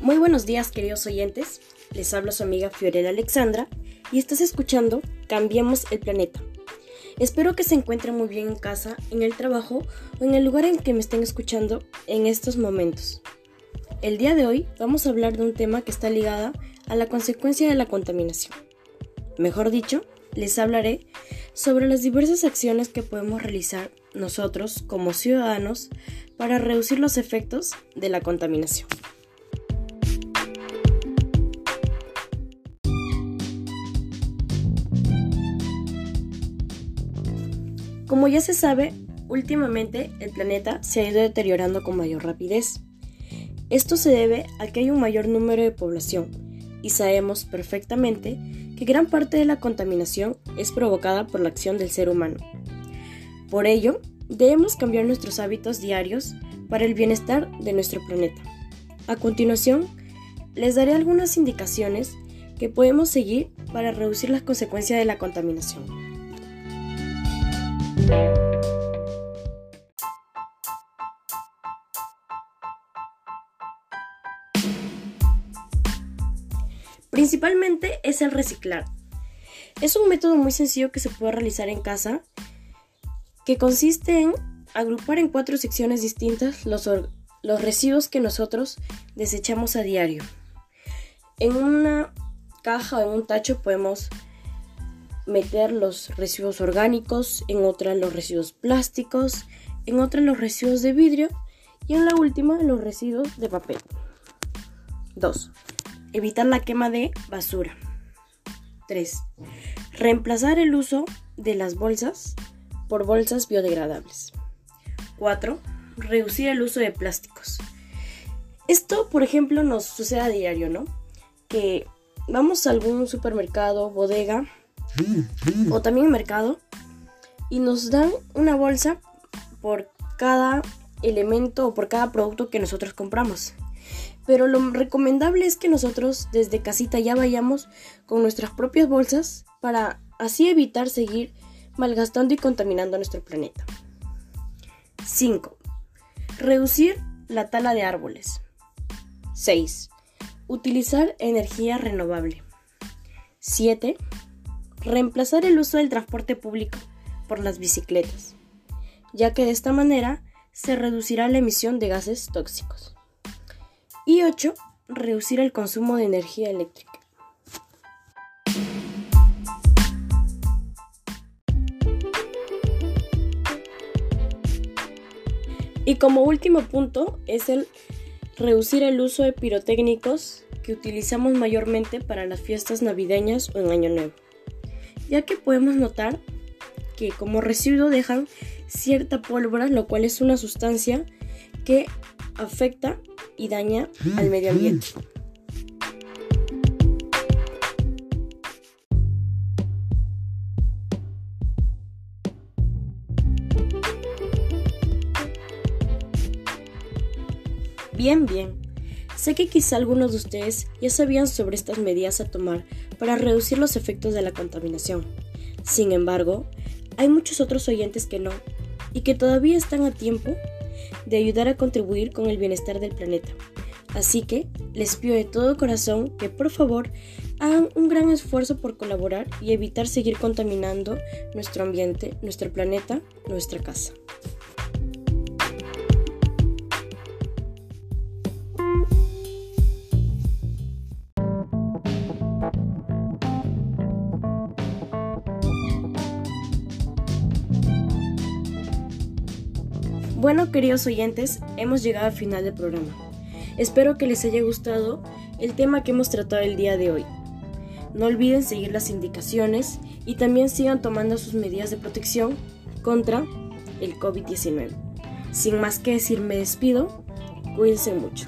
Muy buenos días queridos oyentes, les habla su amiga Fiorella Alexandra y estás escuchando Cambiemos el Planeta. Espero que se encuentren muy bien en casa, en el trabajo o en el lugar en que me estén escuchando en estos momentos. El día de hoy vamos a hablar de un tema que está ligado a la consecuencia de la contaminación. Mejor dicho, les hablaré sobre las diversas acciones que podemos realizar nosotros como ciudadanos para reducir los efectos de la contaminación. Como ya se sabe, últimamente el planeta se ha ido deteriorando con mayor rapidez. Esto se debe a que hay un mayor número de población y sabemos perfectamente que gran parte de la contaminación es provocada por la acción del ser humano. Por ello, debemos cambiar nuestros hábitos diarios para el bienestar de nuestro planeta. A continuación, les daré algunas indicaciones que podemos seguir para reducir las consecuencias de la contaminación. Principalmente es el reciclar. Es un método muy sencillo que se puede realizar en casa que consiste en agrupar en cuatro secciones distintas los, los residuos que nosotros desechamos a diario. En una caja o en un tacho podemos meter los residuos orgánicos, en otra los residuos plásticos, en otra los residuos de vidrio y en la última los residuos de papel. 2. Evitar la quema de basura. 3. Reemplazar el uso de las bolsas por bolsas biodegradables. 4. Reducir el uso de plásticos. Esto, por ejemplo, nos sucede a diario, ¿no? Que vamos a algún supermercado, bodega, o también mercado y nos dan una bolsa por cada elemento o por cada producto que nosotros compramos. Pero lo recomendable es que nosotros desde casita ya vayamos con nuestras propias bolsas para así evitar seguir malgastando y contaminando nuestro planeta. 5. Reducir la tala de árboles. 6. Utilizar energía renovable. 7 reemplazar el uso del transporte público por las bicicletas, ya que de esta manera se reducirá la emisión de gases tóxicos. Y 8. Reducir el consumo de energía eléctrica. Y como último punto es el reducir el uso de pirotécnicos que utilizamos mayormente para las fiestas navideñas o en Año Nuevo ya que podemos notar que como residuo dejan cierta pólvora, lo cual es una sustancia que afecta y daña al medio ambiente. Bien, bien. Sé que quizá algunos de ustedes ya sabían sobre estas medidas a tomar para reducir los efectos de la contaminación. Sin embargo, hay muchos otros oyentes que no, y que todavía están a tiempo de ayudar a contribuir con el bienestar del planeta. Así que les pido de todo corazón que por favor hagan un gran esfuerzo por colaborar y evitar seguir contaminando nuestro ambiente, nuestro planeta, nuestra casa. Bueno, queridos oyentes, hemos llegado al final del programa. Espero que les haya gustado el tema que hemos tratado el día de hoy. No olviden seguir las indicaciones y también sigan tomando sus medidas de protección contra el COVID-19. Sin más que decir, me despido. Cuídense mucho.